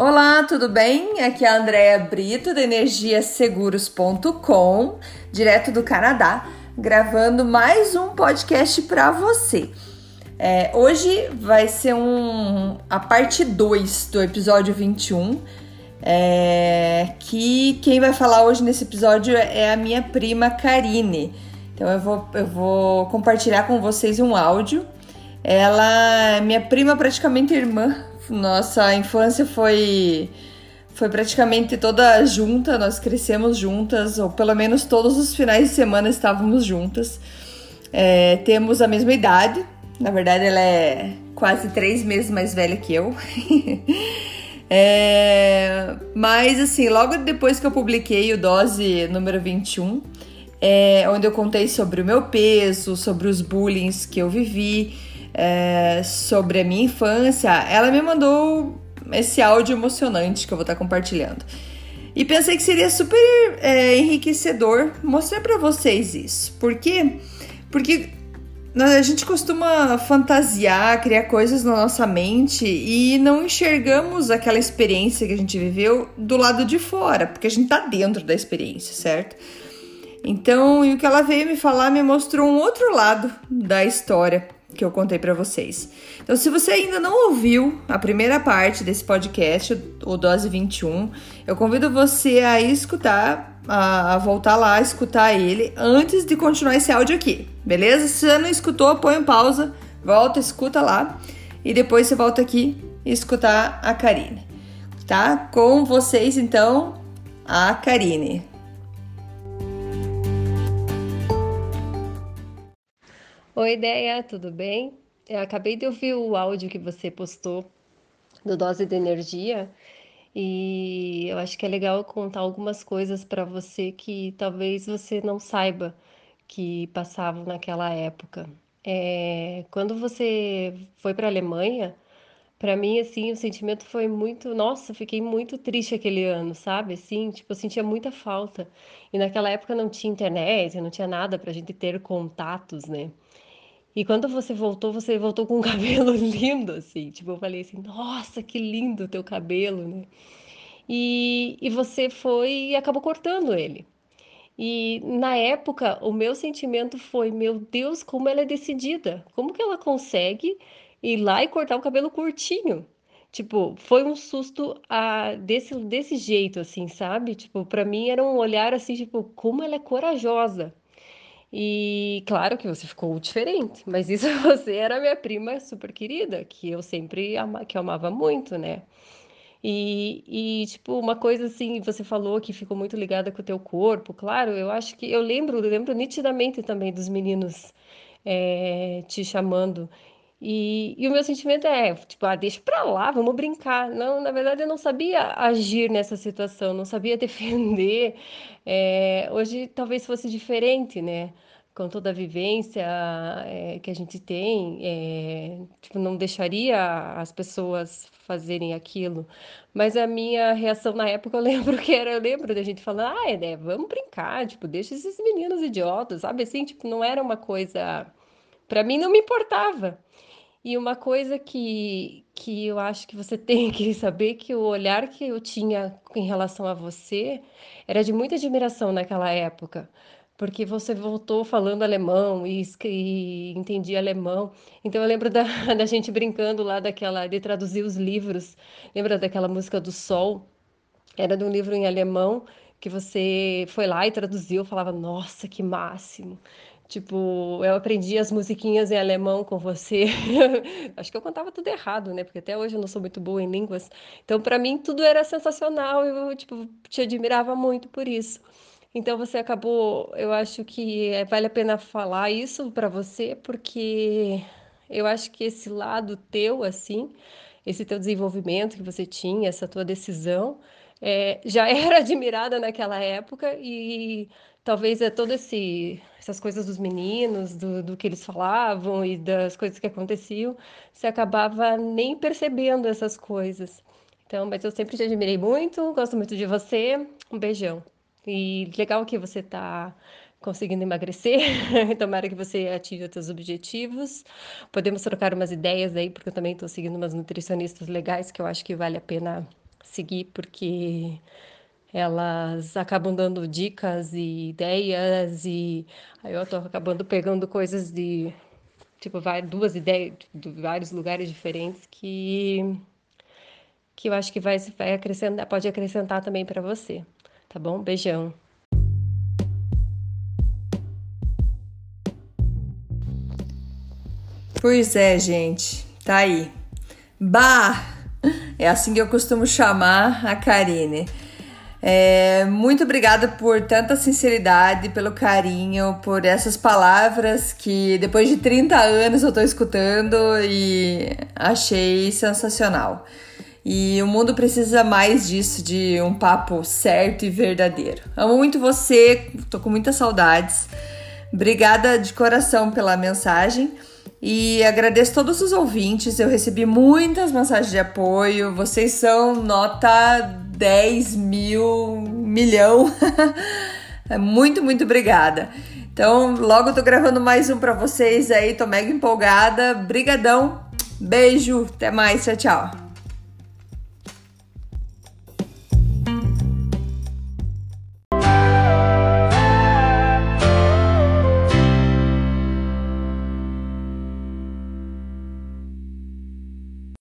Olá, tudo bem? Aqui é a Andrea Brito da energiaseguros.com, direto do Canadá, gravando mais um podcast para você. É, hoje vai ser um, a parte 2 do episódio 21. É, que quem vai falar hoje nesse episódio é a minha prima Karine. Então eu vou, eu vou compartilhar com vocês um áudio. Ela é minha prima, praticamente irmã. Nossa infância foi foi praticamente toda junta, nós crescemos juntas, ou pelo menos todos os finais de semana estávamos juntas. É, temos a mesma idade, na verdade ela é quase três meses mais velha que eu. é, mas assim, logo depois que eu publiquei o Dose número 21, é, onde eu contei sobre o meu peso, sobre os bullying que eu vivi, é, sobre a minha infância, ela me mandou esse áudio emocionante que eu vou estar compartilhando. E pensei que seria super é, enriquecedor mostrar para vocês isso. Por quê? Porque a gente costuma fantasiar, criar coisas na nossa mente e não enxergamos aquela experiência que a gente viveu do lado de fora, porque a gente tá dentro da experiência, certo? Então, e o que ela veio me falar me mostrou um outro lado da história que eu contei para vocês. Então, se você ainda não ouviu a primeira parte desse podcast, o Dose 21, eu convido você a escutar, a, voltar lá, escutar ele antes de continuar esse áudio aqui, beleza? Se você não escutou, põe um pausa, volta, escuta lá e depois você volta aqui e escutar a Karine, tá? Com vocês, então, a Karine. Oi, ideia, tudo bem? Eu acabei de ouvir o áudio que você postou do Dose de Energia e eu acho que é legal contar algumas coisas para você que talvez você não saiba que passavam naquela época. É, quando você foi para a Alemanha, para mim, assim, o sentimento foi muito. Nossa, fiquei muito triste aquele ano, sabe? Assim, tipo, eu sentia muita falta. E naquela época não tinha internet, não tinha nada para a gente ter contatos, né? E quando você voltou, você voltou com um cabelo lindo, assim. Tipo, eu falei assim, nossa, que lindo o teu cabelo, né? E, e você foi e acabou cortando ele. E na época, o meu sentimento foi: meu Deus, como ela é decidida! Como que ela consegue ir lá e cortar o cabelo curtinho? Tipo, foi um susto ah, desse, desse jeito, assim, sabe? Tipo, para mim era um olhar assim, tipo, como ela é corajosa. E claro que você ficou diferente, mas isso você era minha prima super querida, que eu sempre ama, que eu amava muito, né? E, e, tipo, uma coisa assim, você falou que ficou muito ligada com o teu corpo, claro, eu acho que eu lembro, eu lembro nitidamente também dos meninos é, te chamando. E, e, o meu sentimento é, tipo, ah, deixa pra lá, vamos brincar. Não, na verdade, eu não sabia agir nessa situação, não sabia defender. É, hoje talvez fosse diferente, né? Com toda a vivência é, que a gente tem, é, tipo, não deixaria as pessoas fazerem aquilo. Mas a minha reação na época, eu lembro que era, eu lembro da gente falando, ah, é, vamos brincar, tipo, deixa esses meninos idiotas, sabe? Assim, tipo, não era uma coisa. Para mim, não me importava. E uma coisa que, que eu acho que você tem que saber que o olhar que eu tinha em relação a você era de muita admiração naquela época, porque você voltou falando alemão e, e entendia alemão. Então eu lembro da, da gente brincando lá daquela de traduzir os livros. Lembra daquela música do Sol? Era de um livro em alemão que você foi lá e traduziu, falava, nossa, que máximo. Tipo, eu aprendi as musiquinhas em alemão com você. Acho que eu contava tudo errado, né? Porque até hoje eu não sou muito boa em línguas. Então, para mim, tudo era sensacional. Eu, tipo, te admirava muito por isso. Então, você acabou. Eu acho que vale a pena falar isso para você, porque eu acho que esse lado teu, assim, esse teu desenvolvimento que você tinha, essa tua decisão, é, já era admirada naquela época e talvez é todo esse essas coisas dos meninos, do, do que eles falavam e das coisas que aconteciam, você acabava nem percebendo essas coisas. Então, mas eu sempre te admirei muito, gosto muito de você. Um beijão. E legal que você está conseguindo emagrecer. Tomara que você atinja os seus objetivos. Podemos trocar umas ideias aí, porque eu também estou seguindo umas nutricionistas legais que eu acho que vale a pena seguir, porque elas acabam dando dicas e ideias e aí eu tô acabando pegando coisas de tipo duas ideias de vários lugares diferentes que que eu acho que vai vai acrescentar pode acrescentar também para você tá bom beijão Pois é, gente, tá aí. Bah! É assim que eu costumo chamar a Karine. É, muito obrigada por tanta sinceridade, pelo carinho, por essas palavras que depois de 30 anos eu tô escutando e achei sensacional. E o mundo precisa mais disso, de um papo certo e verdadeiro. Amo muito você, tô com muitas saudades. Obrigada de coração pela mensagem. E agradeço todos os ouvintes. Eu recebi muitas mensagens de apoio. Vocês são nota 10 mil, milhão. muito, muito obrigada. Então, logo eu tô gravando mais um para vocês aí. Tô mega empolgada. Brigadão. Beijo. Até mais. Tchau, tchau.